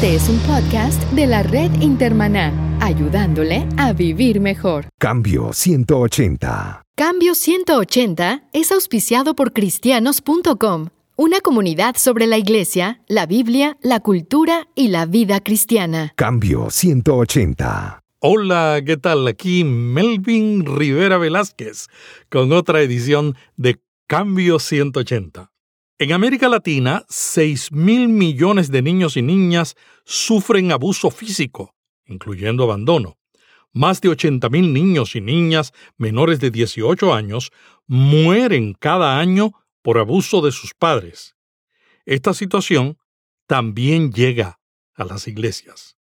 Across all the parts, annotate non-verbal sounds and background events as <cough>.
Este es un podcast de la red Intermaná, ayudándole a vivir mejor. Cambio 180. Cambio 180 es auspiciado por cristianos.com, una comunidad sobre la iglesia, la Biblia, la cultura y la vida cristiana. Cambio 180. Hola, ¿qué tal? Aquí Melvin Rivera Velázquez con otra edición de Cambio 180. En América Latina, 6 mil millones de niños y niñas sufren abuso físico, incluyendo abandono. Más de 80 mil niños y niñas menores de 18 años mueren cada año por abuso de sus padres. Esta situación también llega a las iglesias.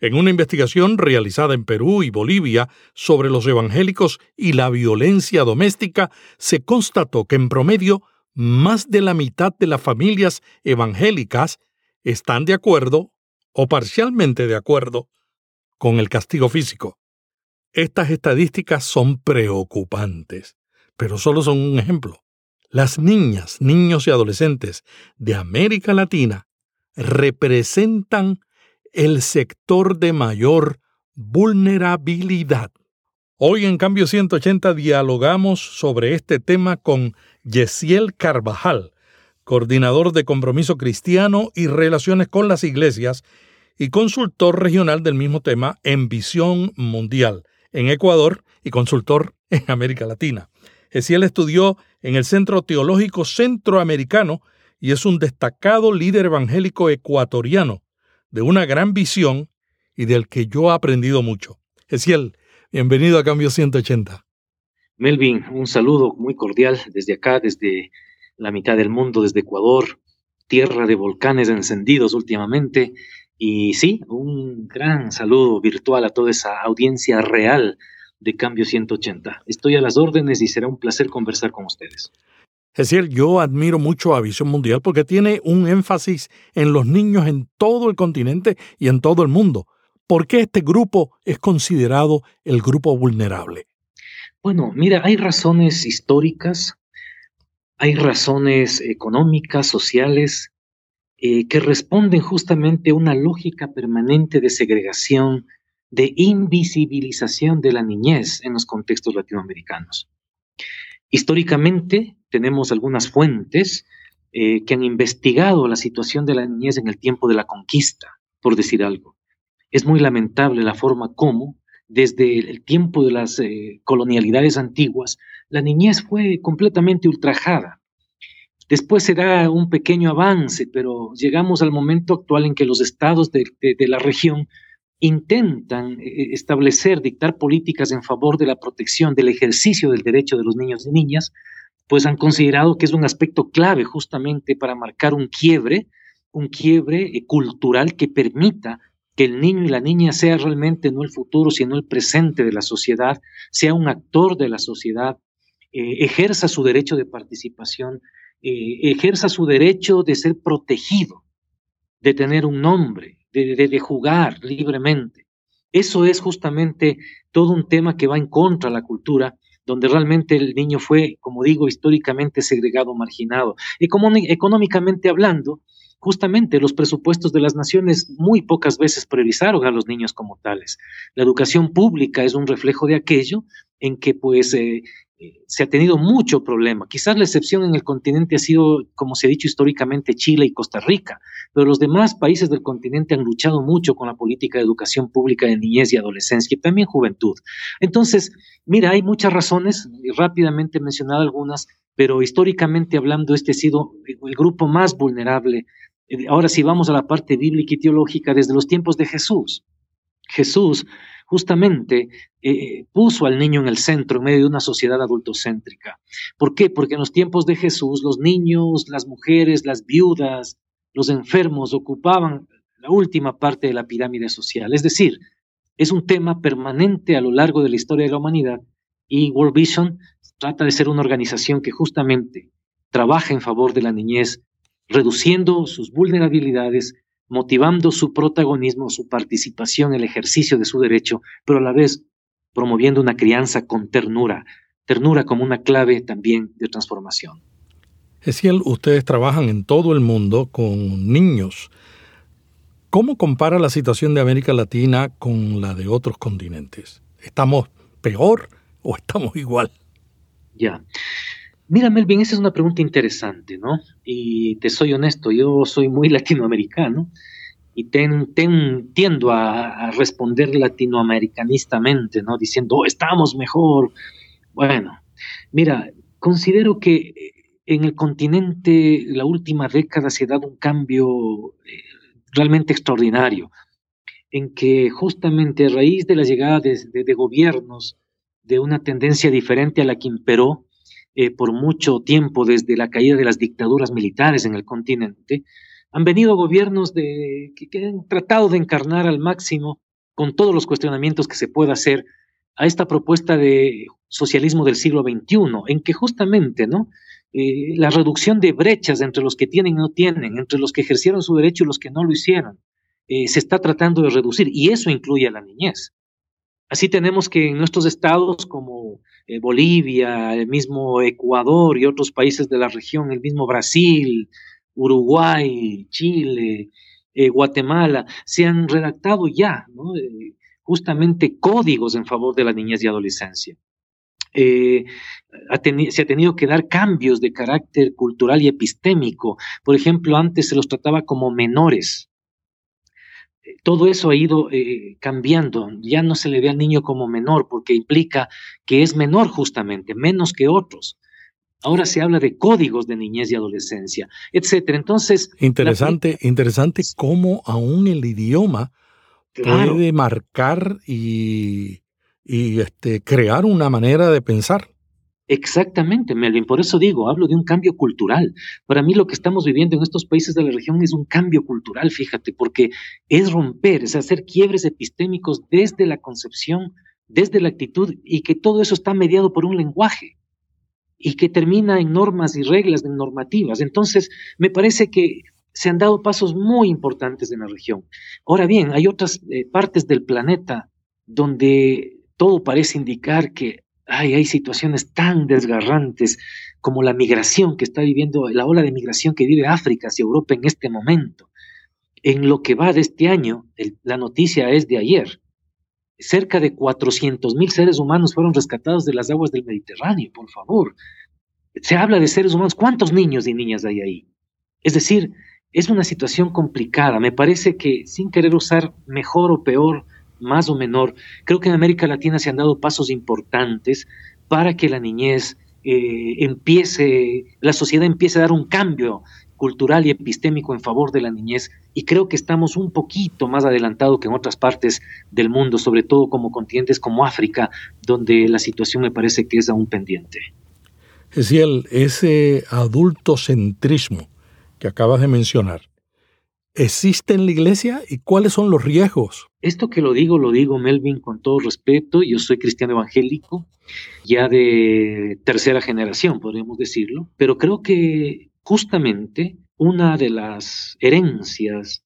En una investigación realizada en Perú y Bolivia sobre los evangélicos y la violencia doméstica, se constató que en promedio más de la mitad de las familias evangélicas están de acuerdo o parcialmente de acuerdo con el castigo físico. Estas estadísticas son preocupantes, pero solo son un ejemplo. Las niñas, niños y adolescentes de América Latina representan el sector de mayor vulnerabilidad. Hoy en Cambio 180 dialogamos sobre este tema con Yesiel Carvajal, coordinador de Compromiso Cristiano y Relaciones con las Iglesias y consultor regional del mismo tema en Visión Mundial en Ecuador y consultor en América Latina. Yesiel estudió en el Centro Teológico Centroamericano y es un destacado líder evangélico ecuatoriano de una gran visión y del que yo he aprendido mucho. Yesiel, bienvenido a Cambio 180. Melvin, un saludo muy cordial desde acá, desde la mitad del mundo, desde Ecuador, tierra de volcanes encendidos últimamente. Y sí, un gran saludo virtual a toda esa audiencia real de Cambio 180. Estoy a las órdenes y será un placer conversar con ustedes. Es decir, yo admiro mucho a Visión Mundial porque tiene un énfasis en los niños en todo el continente y en todo el mundo. ¿Por qué este grupo es considerado el grupo vulnerable? Bueno, mira, hay razones históricas, hay razones económicas, sociales, eh, que responden justamente a una lógica permanente de segregación, de invisibilización de la niñez en los contextos latinoamericanos. Históricamente tenemos algunas fuentes eh, que han investigado la situación de la niñez en el tiempo de la conquista, por decir algo. Es muy lamentable la forma como desde el tiempo de las eh, colonialidades antiguas, la niñez fue completamente ultrajada. Después se da un pequeño avance, pero llegamos al momento actual en que los estados de, la región intentan eh, establecer, dictar políticas en favor de la protección del ejercicio del derecho de los niños y niñas, pues han considerado que es un aspecto clave justamente para marcar un quiebre, un quiebre eh, cultural que permita que el niño y la niña sea realmente no el futuro, sino el presente de la sociedad, sea un actor de la sociedad, eh, ejerza su derecho de participación, eh, ejerza su derecho de ser protegido, de tener un nombre, de, de, jugar libremente. Eso es justamente todo un tema que va en contra de la cultura, donde realmente el niño fue, como digo, históricamente segregado, marginado. Económicamente hablando, justamente los presupuestos de las naciones muy pocas veces priorizaron a los niños como tales. La educación pública es un reflejo de aquello en que pues eh, eh, se ha tenido mucho problema. Quizás la excepción en el continente ha sido, como se ha dicho históricamente, Chile y Costa Rica, pero los demás países del continente han luchado mucho con la política de educación pública de niñez y adolescencia y también juventud. Entonces, mira, hay muchas razones, rápidamente he mencionado algunas, pero históricamente hablando, este ha sido el grupo más vulnerable ahora si vamos a la parte bíblica y teológica desde los tiempos de Jesús. Jesús justamente eh, puso al niño en el centro en medio de una sociedad adultocéntrica. ¿Por qué? Porque en los tiempos de Jesús los niños, las mujeres, las viudas, los enfermos ocupaban la última parte de la pirámide social. Es decir, es un tema permanente a lo largo de la historia de la humanidad y World Vision trata de ser una organización que justamente trabaja en favor de la niñez reduciendo sus vulnerabilidades, motivando su protagonismo, su participación, el ejercicio de su derecho, pero a la vez promoviendo una crianza con ternura, ternura como una clave también de transformación. Esiel, ustedes trabajan en todo el mundo con niños. ¿Cómo compara la situación de América Latina con la de otros continentes? ¿Estamos peor o estamos igual? Ya. Mira, Melvin, esa es una pregunta interesante, ¿no? Y te soy honesto, yo soy muy <laughs> latinoamericano y tiendo a, responder latinoamericanistamente, ¿no? Diciendo, oh, estamos mejor. Bueno, mira, considero que en el continente la última década se ha dado un cambio eh, realmente extraordinario, en que justamente a raíz de la llegada de, gobiernos de una tendencia diferente a la que imperó eh, por mucho tiempo desde la caída de las dictaduras militares en el continente, han venido gobiernos que, han tratado de encarnar al máximo, con todos los cuestionamientos que se pueda hacer, a esta propuesta de socialismo del siglo XXI, en que justamente ¿no? Eh, la reducción de brechas entre los que tienen y no tienen, entre los que ejercieron su derecho y los que no lo hicieron, eh, se está tratando de reducir, y eso incluye a la niñez. Así tenemos que en nuestros estados como eh, Bolivia, el mismo Ecuador y otros países de la región, el mismo Brasil, Uruguay, Chile, eh, Guatemala, se han redactado ya eh, justamente códigos en favor de la niñez y adolescencia. Se ha tenido que dar cambios de carácter cultural y epistémico. Por ejemplo, antes se los trataba como menores. Todo eso ha ido cambiando. Ya no se le ve al niño como menor porque implica que es menor justamente, menos que otros. Ahora se habla de códigos de niñez y adolescencia, etcétera. Entonces. Interesante, interesante cómo aún el idioma puede marcar y, este, crear una manera de pensar. Exactamente, Melvin. Por eso digo, hablo de un cambio cultural. Para mí lo que estamos viviendo en estos países de la región es un cambio cultural, fíjate, porque es romper, es hacer quiebres epistémicos desde la concepción, desde la actitud, y que todo eso está mediado por un lenguaje y que termina en normas y reglas, en normativas. Entonces, me parece que se han dado pasos muy importantes en la región. Ahora bien, hay otras eh, partes del planeta donde todo parece indicar que hay situaciones tan desgarrantes como la migración que está viviendo, la ola de migración que vive África hacia Europa en este momento. En lo que va de este año, la noticia es de ayer, cerca de 400 mil seres humanos fueron rescatados de las aguas del Mediterráneo, por favor. Se habla de seres humanos, ¿cuántos niños y niñas hay ahí? Es decir, es una situación complicada. Me parece que sin querer usar mejor o peor, más o menor, creo que en América Latina se han dado pasos importantes para que la niñez eh, empiece, la sociedad empiece a dar un cambio cultural y epistémico en favor de la niñez y creo que estamos un poquito más adelantado que en otras partes del mundo, sobre todo como continentes como África, donde la situación me parece que es aún pendiente. Ese adultocentrismo que acabas de mencionar, ¿existe en la iglesia y cuáles son los riesgos? Esto que lo digo, lo digo Melvin con todo respeto, yo soy cristiano evangélico, ya de tercera generación, podríamos decirlo, pero creo que justamente una de las herencias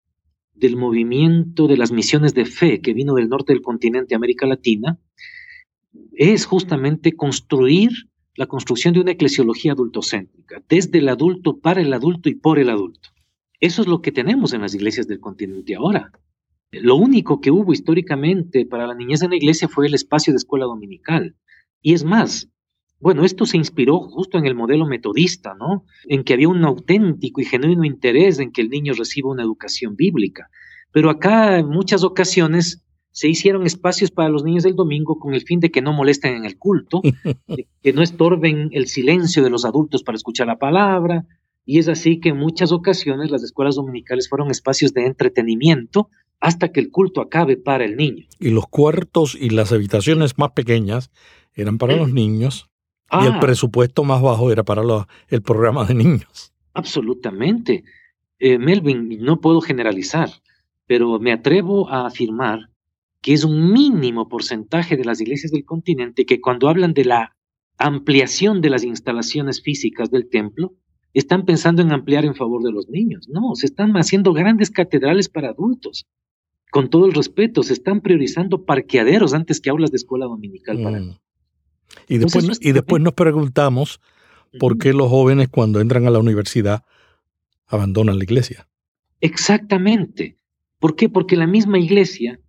del movimiento de las misiones de fe que vino del norte del continente América Latina es justamente construir la construcción de una eclesiología adultocéntrica, desde el adulto, para el adulto y por el adulto. Eso es lo que tenemos en las iglesias del continente ahora. Lo único que hubo históricamente para la niñez en la iglesia fue el espacio de escuela dominical. Y es más, bueno, esto se inspiró justo en el modelo metodista, ¿no? En que había un auténtico y genuino interés en que el niño reciba una educación bíblica. Pero acá en muchas ocasiones se hicieron espacios para los niños del domingo con el fin de que no molesten en el culto, <laughs> que no estorben el silencio de los adultos para escuchar la palabra. Y es así que en muchas ocasiones las escuelas dominicales fueron espacios de entretenimiento hasta que el culto acabe para el niño. Y los cuartos y las habitaciones más pequeñas eran para los niños y el ah. presupuesto más bajo era para el programa de niños. Absolutamente. Eh, Melvin, no puedo generalizar, pero me atrevo a afirmar que es un mínimo porcentaje de las iglesias del continente que cuando hablan de la ampliación de las instalaciones físicas del templo, están pensando en ampliar en favor de los niños. No, se están haciendo grandes catedrales para adultos. Con todo el respeto, se están priorizando parqueaderos antes que aulas de escuela dominical para mm. Y después, y después nos preguntamos por qué los jóvenes cuando entran a la universidad abandonan la iglesia. Exactamente. ¿Por qué? Porque la misma iglesia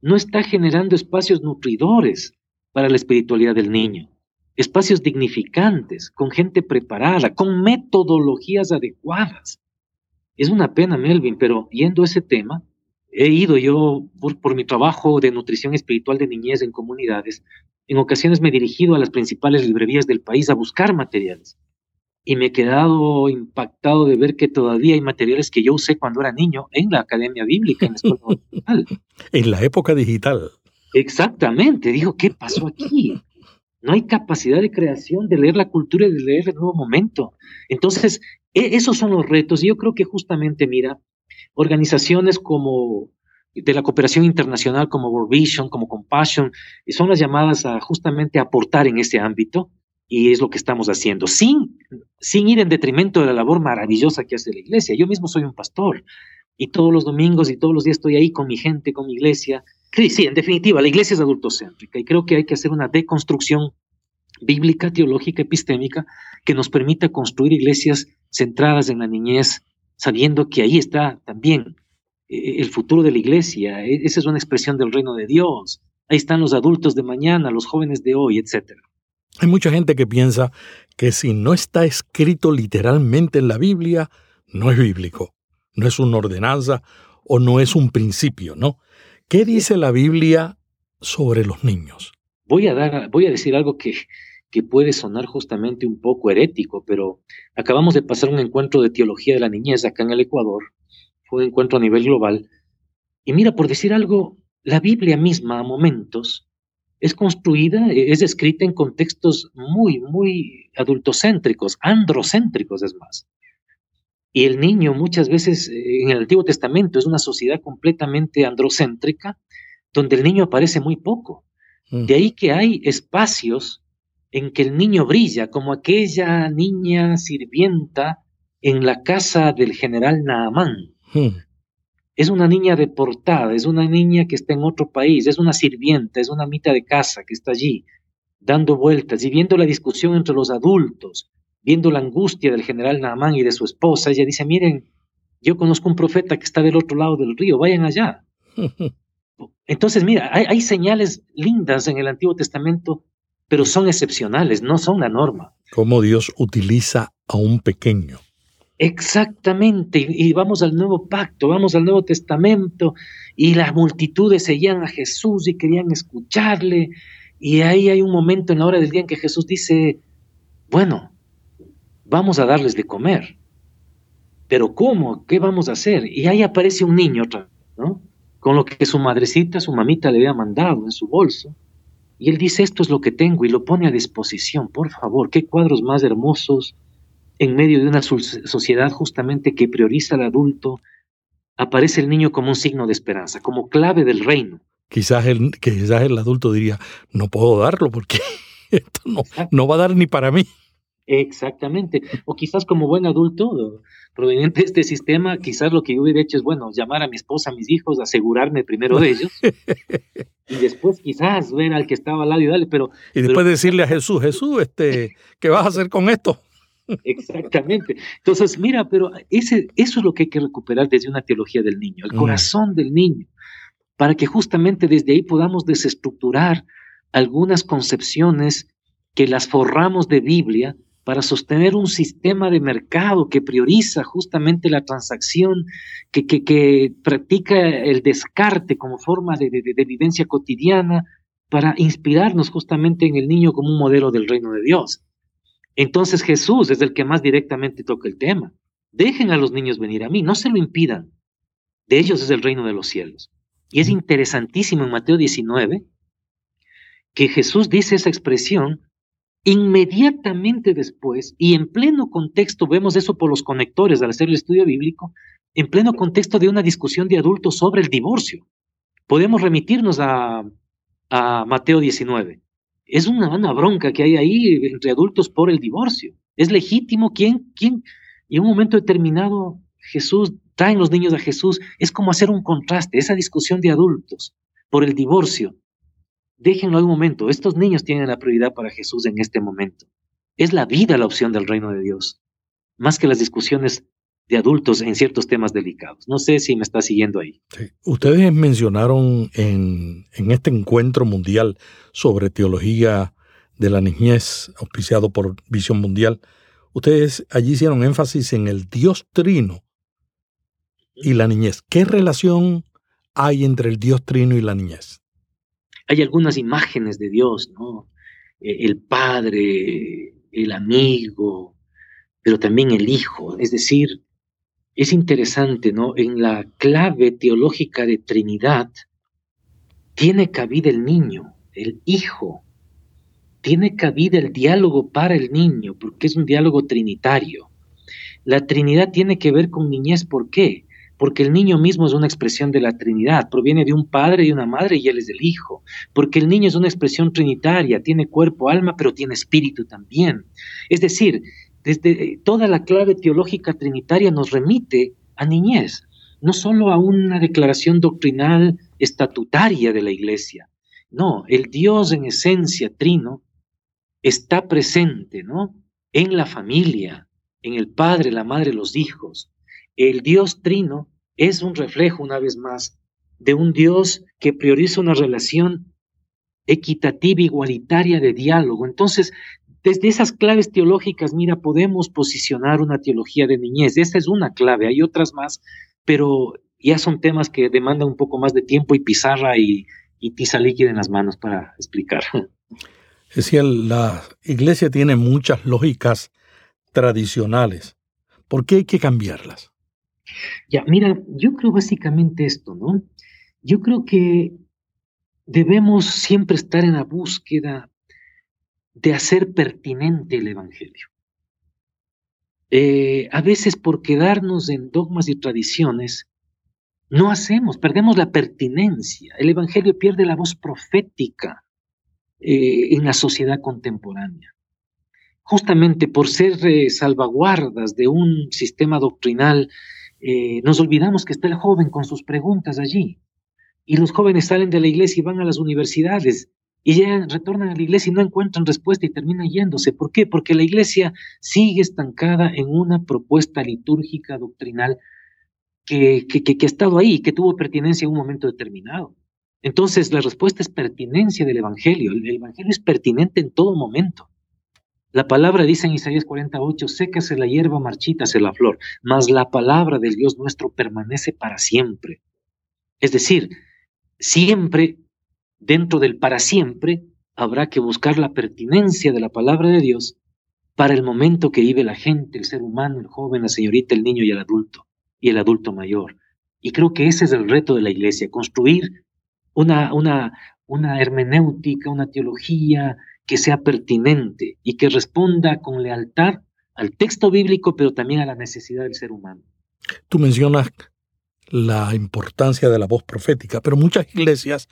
no está generando espacios nutridores para la espiritualidad del niño, espacios dignificantes, con gente preparada, con metodologías adecuadas. Es una pena, Melvin, pero viendo ese tema, he ido yo por, mi trabajo de nutrición espiritual de niñez en comunidades, en ocasiones me he dirigido a las principales librerías del país a buscar materiales. Y me he quedado impactado de ver que todavía hay materiales que yo usé cuando era niño en la academia bíblica, en la escuela <laughs> En la época digital. Exactamente. Dijo, ¿qué pasó aquí? No hay capacidad de creación de leer la cultura y de leer el nuevo momento. Entonces, e, esos son los retos. Y yo creo que justamente, mira, organizaciones como de la cooperación internacional como World Vision, como Compassion, son las llamadas a justamente aportar en ese ámbito y es lo que estamos haciendo, sin, sin ir en detrimento de la labor maravillosa que hace la iglesia. Yo mismo soy un pastor y todos los domingos y todos los días estoy ahí con mi gente, con mi iglesia. Sí, en definitiva, la iglesia es adultocéntrica y creo que hay que hacer una deconstrucción bíblica, teológica, epistémica, que nos permita construir iglesias centradas en la niñez, sabiendo que ahí está también eh, el futuro de la iglesia. E, esa es una expresión del reino de Dios. Ahí están los adultos de mañana, los jóvenes de hoy, etc. Hay mucha gente que piensa que si no está escrito literalmente en la Biblia, no es bíblico, no es una ordenanza o no es un principio, ¿no? ¿Qué dice la Biblia sobre los niños? Voy a, dar, voy a decir algo que que puede sonar justamente un poco herético, pero acabamos de pasar un encuentro de teología de la niñez acá en el Ecuador, fue un encuentro a nivel global, y mira, por decir algo, la Biblia misma a momentos es construida, es escrita en contextos muy, muy adultocéntricos, androcéntricos es más. Y el niño muchas veces en el Antiguo Testamento es una sociedad completamente androcéntrica, donde el niño aparece muy poco. Mm. De ahí que hay espacios en que el niño brilla, como aquella niña sirvienta en la casa del general Naamán. Hmm. Es una niña deportada, es una niña que está en otro país, es una sirvienta, es una mitad de casa que está allí, dando vueltas y viendo la discusión entre los adultos, viendo la angustia del general Naamán y de su esposa. Ella dice, miren, yo conozco un profeta que está del otro lado del río, vayan allá. <laughs> Entonces, mira, hay, hay señales lindas en el Antiguo Testamento pero son excepcionales, no son la norma. Cómo Dios utiliza a un pequeño. Exactamente, y vamos al nuevo pacto, vamos al Nuevo Testamento, y las multitudes seguían a Jesús y querían escucharle, y ahí hay un momento en la hora del día en que Jesús dice, bueno, vamos a darles de comer, pero ¿cómo? ¿Qué vamos a hacer? Y ahí aparece un niño, ¿no? Con lo que su madrecita, su mamita le había mandado en su bolso, y él dice, esto es lo que tengo y lo pone a disposición. Por favor, qué cuadros más hermosos en medio de una sociedad justamente que prioriza al adulto. Aparece el niño como un signo de esperanza, como clave del reino. Quizás el, quizás el adulto diría, no puedo darlo porque <laughs> esto no, no va a dar ni para mí. Exactamente. O quizás como buen adulto proveniente de este sistema, quizás lo que yo hubiera hecho es, bueno, llamar a mi esposa, a mis hijos, asegurarme primero de ellos, <laughs> y después quizás ver al que estaba al lado y darle, pero... Y después decirle a Jesús, Jesús, este, <laughs> ¿qué vas a hacer con esto? Exactamente. Entonces, mira, pero ese, eso es lo que hay que recuperar desde una teología del niño, el mm. corazón del niño, para que justamente desde ahí podamos desestructurar algunas concepciones que las forramos de Biblia para sostener un sistema de mercado que prioriza justamente la transacción, que, que, practica el descarte como forma de, de, vivencia cotidiana, para inspirarnos justamente en el niño como un modelo del reino de Dios. Entonces Jesús es el que más directamente toca el tema. Dejen a los niños venir a mí, no se lo impidan. De ellos es el reino de los cielos. Y es interesantísimo en Mateo 19 que Jesús dice esa expresión Inmediatamente después, y en pleno contexto, vemos eso por los conectores al hacer el estudio bíblico, en pleno contexto de una discusión de adultos sobre el divorcio. Podemos remitirnos a, Mateo 19. Es una, una, bronca que hay ahí entre adultos por el divorcio. Es legítimo quién, quién, y en un momento determinado Jesús traen los niños a Jesús. Es como hacer un contraste, esa discusión de adultos por el divorcio Déjenlo un momento. Estos niños tienen la prioridad para Jesús en este momento. Es la vida la opción del reino de Dios, más que las discusiones de adultos en ciertos temas delicados. No sé si me está siguiendo ahí. Ustedes mencionaron en, en, este encuentro mundial sobre teología de la niñez, auspiciado por Visión Mundial, ustedes allí hicieron énfasis en el Dios trino y la niñez. ¿Qué relación hay entre el Dios trino y la niñez? Hay algunas imágenes de Dios, ¿no? E, el Padre, el amigo, pero también el Hijo. Es decir, es interesante, ¿no? En la clave teológica de Trinidad tiene cabida el niño, el Hijo. Tiene cabida el diálogo para el niño, porque es un diálogo trinitario. La Trinidad tiene que ver con niñez, ¿por qué? Porque el niño mismo es una expresión de la Trinidad, proviene de un padre y una madre y él es el Hijo. Porque el niño es una expresión trinitaria, tiene cuerpo, alma, pero tiene espíritu también. Es decir, desde toda la clave teológica trinitaria nos remite a niñez, no solo a una declaración doctrinal estatutaria de la iglesia. No, el Dios en esencia trino está presente, ¿no? En la familia, en el padre, la madre, los hijos. El Dios trino es un reflejo, una vez más, de un Dios que prioriza una relación equitativa, igualitaria de diálogo. Entonces, desde esas claves teológicas, mira, podemos posicionar una teología de niñez. Esta es una clave, hay otras más, pero ya son temas que demandan un poco más de tiempo y pizarra y, tiza líquida en las manos para explicar. <laughs> Decía, la iglesia tiene muchas lógicas tradicionales. ¿Por qué hay que cambiarlas? Ya, mira, yo creo básicamente esto, ¿no? Yo creo que debemos siempre estar en la búsqueda de hacer pertinente el Evangelio. Eh, a veces por quedarnos en dogmas y tradiciones, no hacemos, perdemos la pertinencia. El Evangelio pierde la voz profética eh, en la sociedad contemporánea. Justamente por ser eh, salvaguardas de un sistema doctrinal, nos olvidamos que está el joven con sus preguntas allí. Y los jóvenes salen de la iglesia y van a las universidades y ya retornan a la iglesia y no encuentran respuesta y terminan yéndose. ¿Por qué? Porque la iglesia sigue estancada en una propuesta litúrgica doctrinal que, que, que, ha estado ahí, que tuvo pertinencia en un momento determinado. Entonces, la respuesta es pertinencia del Evangelio. El, Evangelio es pertinente en todo momento. La palabra dice en Isaías 48, sécase la hierba, marchítase la flor, mas la palabra del Dios nuestro permanece para siempre. Es decir, siempre dentro del para siempre, habrá que buscar la pertinencia de la palabra de Dios para el momento que vive la gente, el ser humano, el joven, la señorita, el niño y el adulto, y el adulto mayor. Y creo que ese es el reto de la iglesia, construir una, una, una hermenéutica, una teología que sea pertinente y que responda con lealtad al texto bíblico, pero también a la necesidad del ser humano. Tú mencionas la importancia de la voz profética, pero muchas iglesias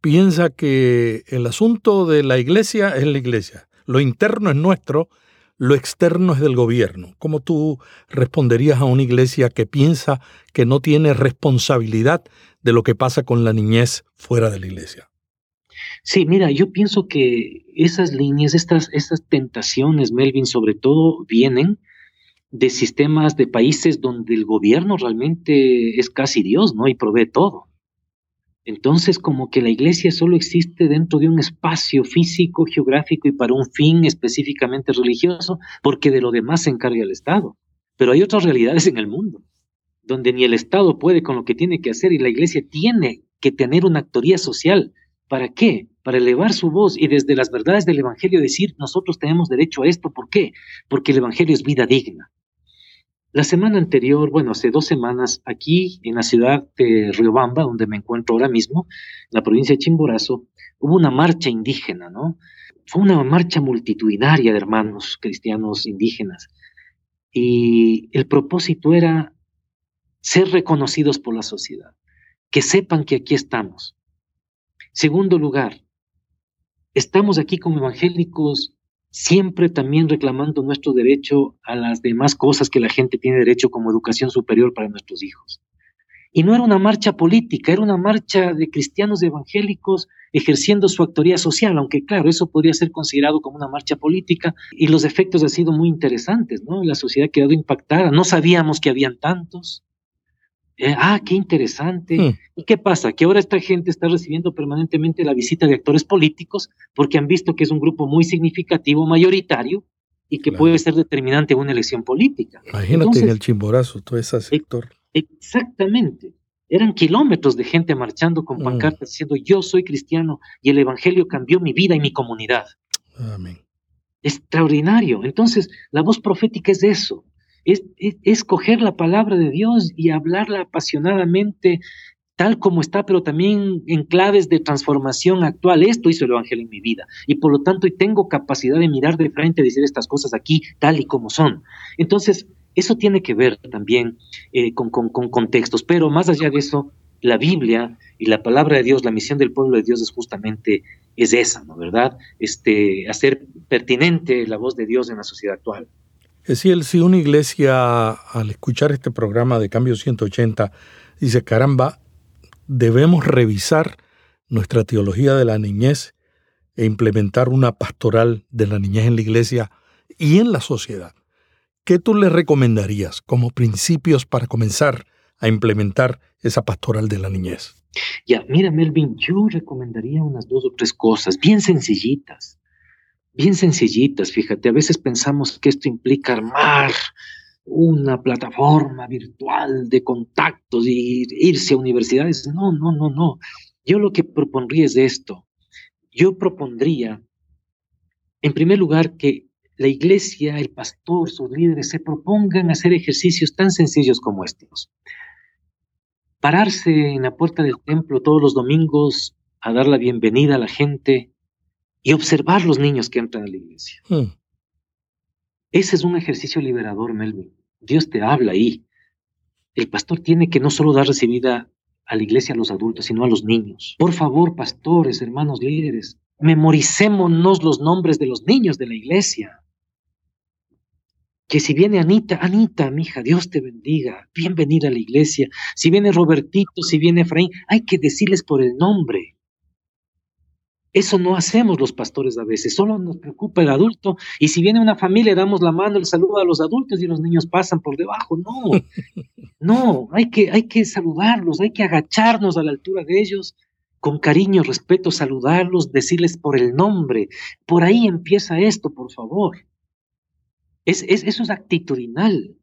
piensa que el asunto de la iglesia es la iglesia, lo interno es nuestro, lo externo es del gobierno. ¿Cómo tú responderías a una iglesia que piensa que no tiene responsabilidad de lo que pasa con la niñez fuera de la iglesia? Sí, mira, yo pienso que esas líneas, estas, estas tentaciones, Melvin, sobre todo vienen de sistemas de países donde el gobierno realmente es casi Dios, ¿no? Y provee todo. Entonces, como que la iglesia solo existe dentro de un espacio físico, geográfico y para un fin específicamente religioso, porque de lo demás se encarga el Estado. Pero hay otras realidades en el mundo, donde ni el Estado puede con lo que tiene que hacer y la iglesia tiene que tener una actoría social. ¿Para qué? Para elevar su voz y desde las verdades del Evangelio decir, nosotros tenemos derecho a esto. ¿Por qué? Porque el Evangelio es vida digna. La semana anterior, bueno, hace dos semanas, aquí en la ciudad de Riobamba, donde me encuentro ahora mismo, en la provincia de Chimborazo, hubo una marcha indígena, ¿no? Fue una marcha multitudinaria de hermanos cristianos indígenas. Y el propósito era ser reconocidos por la sociedad, que sepan que aquí estamos. Segundo lugar, estamos aquí como evangélicos siempre también reclamando nuestro derecho a las demás cosas que la gente tiene derecho como educación superior para nuestros hijos. Y no era una marcha política, era una marcha de cristianos evangélicos ejerciendo su actoría social, aunque claro, eso podría ser considerado como una marcha política y los efectos han sido muy interesantes, ¿no? La sociedad ha quedado impactada, no sabíamos que habían tantos. Eh, ah, qué interesante. Hmm. ¿Y qué pasa? Que ahora esta gente está recibiendo permanentemente la visita de actores políticos porque han visto que es un grupo muy significativo, mayoritario, y que puede ser determinante en una elección política. Imagínate en el Chimborazo, todo ese sector. Exactamente. Eran kilómetros de gente marchando con mm. pancartas diciendo yo soy cristiano y el Evangelio cambió mi vida y mi comunidad. Amén. Extraordinario. Entonces, la voz profética es eso, es, es, coger la palabra de Dios y hablarla apasionadamente tal como está, pero también en claves de transformación actual. Esto hizo el Evangelio en mi vida. Y por lo tanto, tengo capacidad de mirar de frente decir estas cosas aquí tal y como son. Entonces, eso tiene que ver también eh, con, contextos, pero más allá de eso, la Biblia y la palabra de Dios, la misión del pueblo de Dios es justamente es esa, ¿no? ¿Verdad? Este, hacer pertinente la voz de Dios en la sociedad actual. Decir, si una iglesia al escuchar este programa de Cambio 180 dice, caramba, debemos revisar nuestra teología de la niñez e implementar una pastoral de la niñez en la iglesia y en la sociedad. ¿qué tú le recomendarías como principios para comenzar a implementar esa pastoral de la niñez? Ya, mira, Melvin, yo recomendaría unas dos o tres cosas bien sencillitas, bien sencillitas, fíjate, a veces pensamos que esto implica armar una plataforma virtual de contactos y irse a universidades. No, no, no, no. Yo lo que propondría es esto. Yo propondría, en primer lugar, que la iglesia, el pastor, sus líderes se propongan hacer ejercicios tan sencillos como estos. Pararse en la puerta del templo todos los domingos a dar la bienvenida a la gente y observar los niños que entran a la iglesia. Hmm. Ese es un ejercicio liberador, Melvin. Dios te habla ahí. El pastor tiene que no solo dar recibida a la iglesia a los adultos, sino a los niños. Por favor, pastores, hermanos líderes, memoricémonos los nombres de los niños de la iglesia que si viene Anita, Anita, mija, Dios te bendiga, bienvenida a la iglesia. Si viene Robertito, si viene Efraín, hay que decirles por el nombre. Eso no hacemos los pastores a veces, solo nos preocupa el adulto y si viene una familia damos la mano, el saludo a los adultos y los niños pasan por debajo. No, <laughs> no, hay que, hay que saludarlos, hay que agacharnos a la altura de ellos, con cariño, respeto, saludarlos, decirles por el nombre. Por ahí empieza esto, por favor. Es, eso es actitudinal.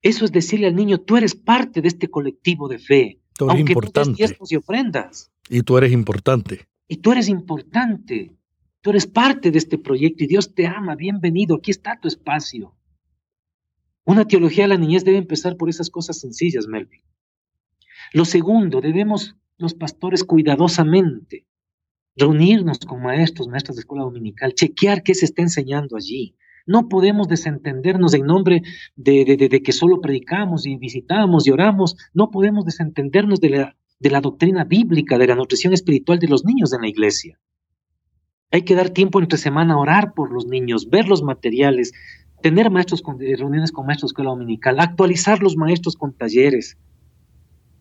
Eso es decirle al niño, tú eres parte de este colectivo de fe. Tú eres aunque importante. y ofrendas. Y tú eres importante. Y tú eres importante. Tú eres parte de este proyecto y Dios te ama. Bienvenido. Aquí está tu espacio. Una teología de la niñez debe empezar por esas cosas sencillas, Melvin. Lo segundo, debemos los pastores cuidadosamente reunirnos con maestros, maestras de escuela dominical, chequear qué se está enseñando allí, no podemos desentendernos en nombre de, que solo predicamos y visitamos y oramos. No podemos desentendernos de la, de la doctrina bíblica, de la nutrición espiritual de los niños en la iglesia. Hay que dar tiempo entre semana a orar por los niños, ver los materiales, tener maestros con, eh, reuniones con maestros de escuela dominical, actualizar los maestros con talleres.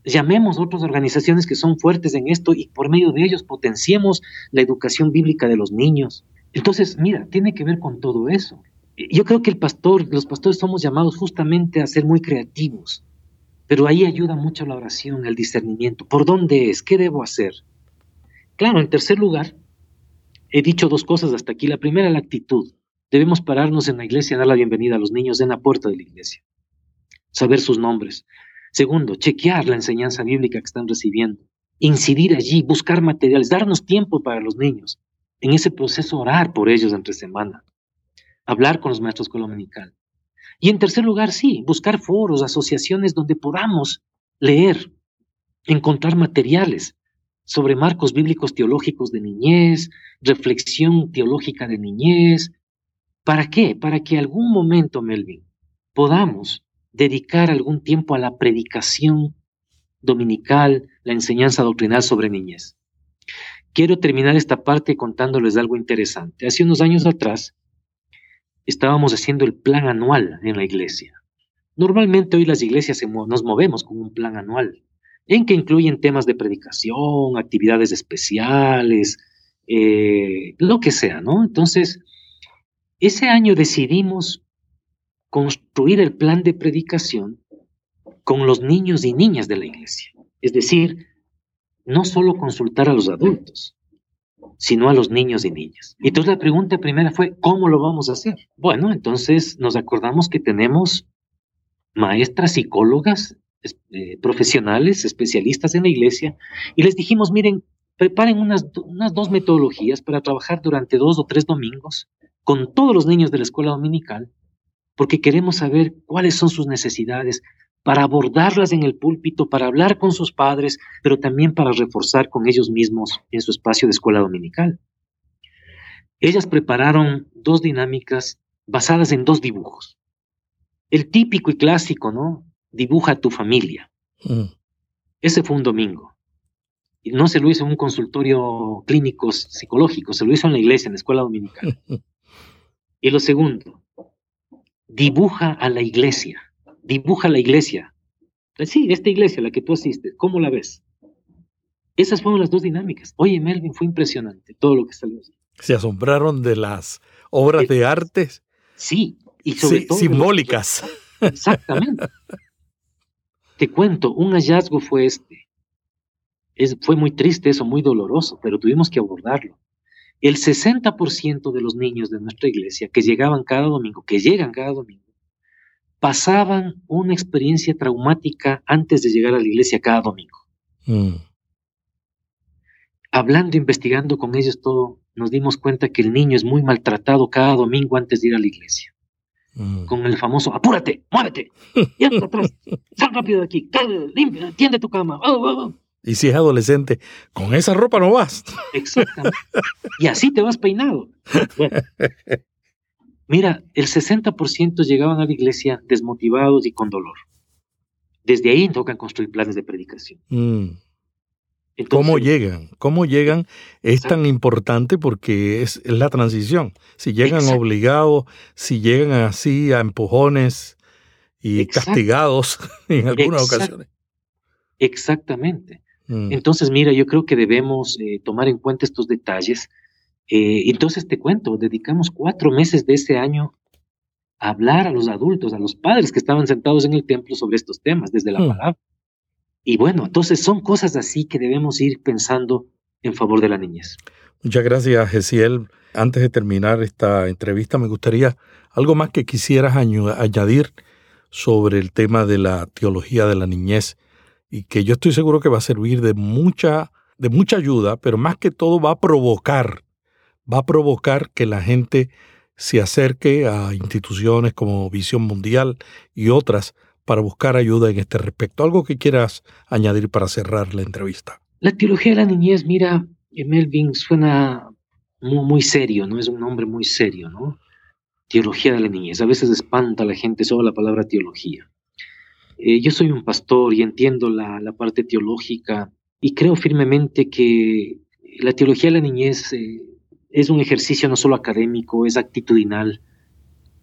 Llamemos a otras organizaciones que son fuertes en esto y por medio de ellos potenciemos la educación bíblica de los niños. Entonces, mira, tiene que ver con todo eso yo creo que el pastor, los pastores somos llamados justamente a ser muy creativos, pero ahí ayuda mucho la oración, el discernimiento. ¿Por dónde es? ¿Qué debo hacer? Claro, en tercer lugar, he dicho dos cosas hasta aquí. La primera, la actitud. Debemos pararnos en la iglesia, dar la bienvenida a los niños en la puerta de la iglesia, saber sus nombres. Segundo, chequear la enseñanza bíblica que están recibiendo, incidir allí, buscar materiales, darnos tiempo para los niños. En ese proceso, orar por ellos entre semana hablar con los maestros colominical. Y en tercer lugar, sí, buscar foros, asociaciones donde podamos leer, encontrar materiales sobre marcos bíblicos teológicos de niñez, reflexión teológica de niñez. ¿Para qué? Para que algún momento, Melvin, podamos dedicar algún tiempo a la predicación dominical, la enseñanza doctrinal sobre niñez. Quiero terminar esta parte contándoles algo interesante. Hace unos años atrás, estábamos haciendo el plan anual en la iglesia. Normalmente hoy las iglesias nos movemos con un plan anual, en que incluyen temas de predicación, actividades especiales, eh, lo que sea, ¿no? Entonces, ese año decidimos construir el plan de predicación con los niños y niñas de la iglesia. Es decir, no solo consultar a los adultos, sino a los niños y niñas. Y entonces la pregunta primera fue, ¿cómo lo vamos a hacer? Bueno, entonces nos acordamos que tenemos maestras psicólogas eh, profesionales, especialistas en la iglesia, y les dijimos, miren, preparen unas, unas dos metodologías para trabajar durante dos o tres domingos con todos los niños de la escuela dominical, porque queremos saber cuáles son sus necesidades, para abordarlas en el púlpito, para hablar con sus padres, pero también para reforzar con ellos mismos en su espacio de escuela dominical. Ellas prepararon dos dinámicas basadas en dos dibujos. El típico y clásico, ¿no? Dibuja a tu familia. Mm. Ese fue un domingo. Y no se lo hizo en un consultorio clínico psicológico, se lo hizo en la iglesia, en la escuela dominical. <laughs> y lo segundo, dibuja a la iglesia dibuja la iglesia. Eh, sí, esta iglesia, la que tú asistes, ¿cómo la ves? Esas fueron las dos dinámicas. Oye, Melvin, fue impresionante todo lo que salió. Se asombraron de las obras de artes. Sí, y sobre todo simbólicas. <laughs> Exactamente. Te cuento, un hallazgo fue este. Es, fue muy triste eso, muy doloroso, pero tuvimos que abordarlo. El 60% de los niños de nuestra iglesia que llegaban cada domingo, que llegan cada domingo, pasaban una experiencia traumática antes de llegar a la iglesia cada domingo. Mm. Hablando, investigando con ellos todo, nos dimos cuenta que el niño es muy maltratado cada domingo antes de ir a la iglesia. Mm. Con el famoso, apúrate, muévete, y atrás, sal rápido de aquí, limpia, tiende tu cama. Oh, oh, oh". Y si es adolescente, con esa ropa no vas. Exactamente. Y así te vas peinado. Mira, el 60% llegaban a la iglesia desmotivados y con dolor. Desde ahí tocan construir planes de predicación. Mm. ¿Cómo llegan? ¿Cómo llegan? Es tan importante porque es, la transición. Si llegan obligados, si llegan así a empujones y castigados <laughs> en algunas ocasiones. Exactamente. Mm. Entonces, mira, yo creo que debemos eh, tomar en cuenta estos detalles eh, entonces te cuento, dedicamos cuatro meses de ese año a hablar a los adultos, a los padres que estaban sentados en el templo sobre estos temas, desde la hmm. palabra. Y bueno, entonces son cosas así que debemos ir pensando en favor de la niñez. Muchas gracias, Gesiel. Antes de terminar esta entrevista, me gustaría algo más que quisieras añadir sobre el tema de la teología de la niñez y que yo estoy seguro que va a servir de mucha, de mucha ayuda, pero más que todo va a provocar va a provocar que la gente se acerque a instituciones como Visión Mundial y otras para buscar ayuda en este respecto. ¿Algo que quieras añadir para cerrar la entrevista? La teología de la niñez, mira, eh, Melvin suena muy, serio, ¿no? Es un nombre muy serio, ¿no? Teología de la niñez. A veces espanta a la gente sobre la palabra teología. Eh, yo soy un pastor y entiendo la, parte teológica y creo firmemente que la teología de la niñez eh, es un ejercicio no solo académico, es actitudinal,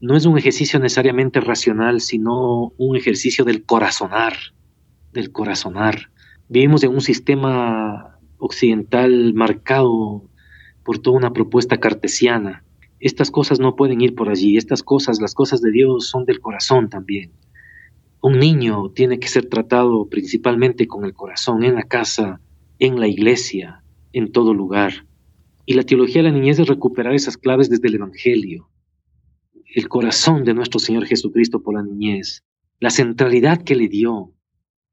no es un ejercicio necesariamente racional, sino un ejercicio del corazonar, del corazonar. Vivimos en un sistema occidental marcado por toda una propuesta cartesiana. Estas cosas no pueden ir por allí, estas cosas, las cosas de Dios son del corazón también. Un niño tiene que ser tratado principalmente con el corazón, en la casa, en la iglesia, en todo lugar. Y la teología de la niñez es recuperar esas claves desde el Evangelio, el corazón de nuestro Señor Jesucristo por la niñez, la centralidad que le dio,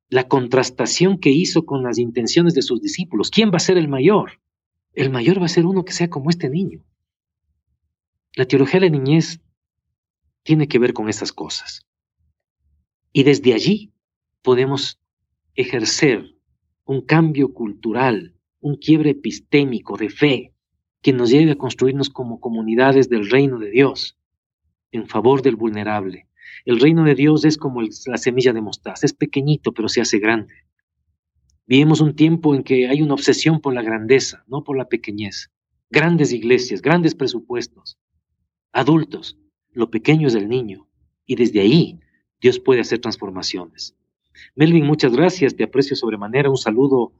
la contrastación que hizo con las intenciones de sus discípulos. ¿Quién va a ser el mayor? El mayor va a ser uno que sea como este niño. La teología de la niñez tiene que ver con esas cosas. Y desde allí podemos ejercer un cambio cultural, un quiebre epistémico de fe, que nos lleve a construirnos como comunidades del reino de Dios en favor del vulnerable. El reino de Dios es como la semilla de mostaza, es pequeñito pero se hace grande. Vivimos un tiempo en que hay una obsesión por la grandeza, no por la pequeñez. Grandes iglesias, grandes presupuestos, adultos, lo pequeño es el niño. Y desde ahí Dios puede hacer transformaciones. Melvin, muchas gracias, te aprecio sobremanera. Un saludo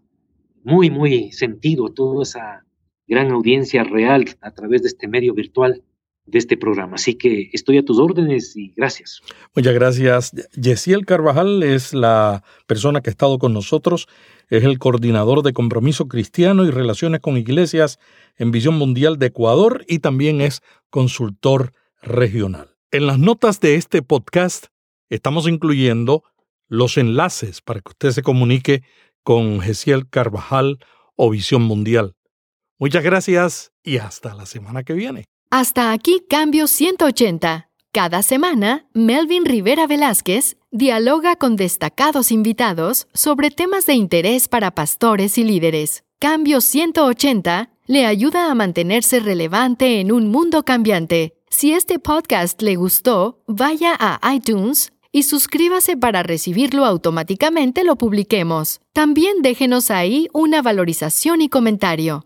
muy, muy sentido toda esa gran audiencia real a través de este medio virtual de este programa. Así que estoy a tus órdenes y gracias. Muchas gracias. Yesiel Carvajal es la persona que ha estado con nosotros, es el coordinador de compromiso cristiano y relaciones con iglesias en Visión Mundial de Ecuador y también es consultor regional. En las notas de este podcast estamos incluyendo los enlaces para que usted se comunique con Gesiel Carvajal o Visión Mundial. Muchas gracias y hasta la semana que viene. Hasta aquí Cambio 180. Cada semana, Melvin Rivera Velázquez dialoga con destacados invitados sobre temas de interés para pastores y líderes. Cambio 180 le ayuda a mantenerse relevante en un mundo cambiante. Si este podcast le gustó, vaya a iTunes y suscríbase para recibirlo automáticamente lo publiquemos. También déjenos ahí una valorización y comentario.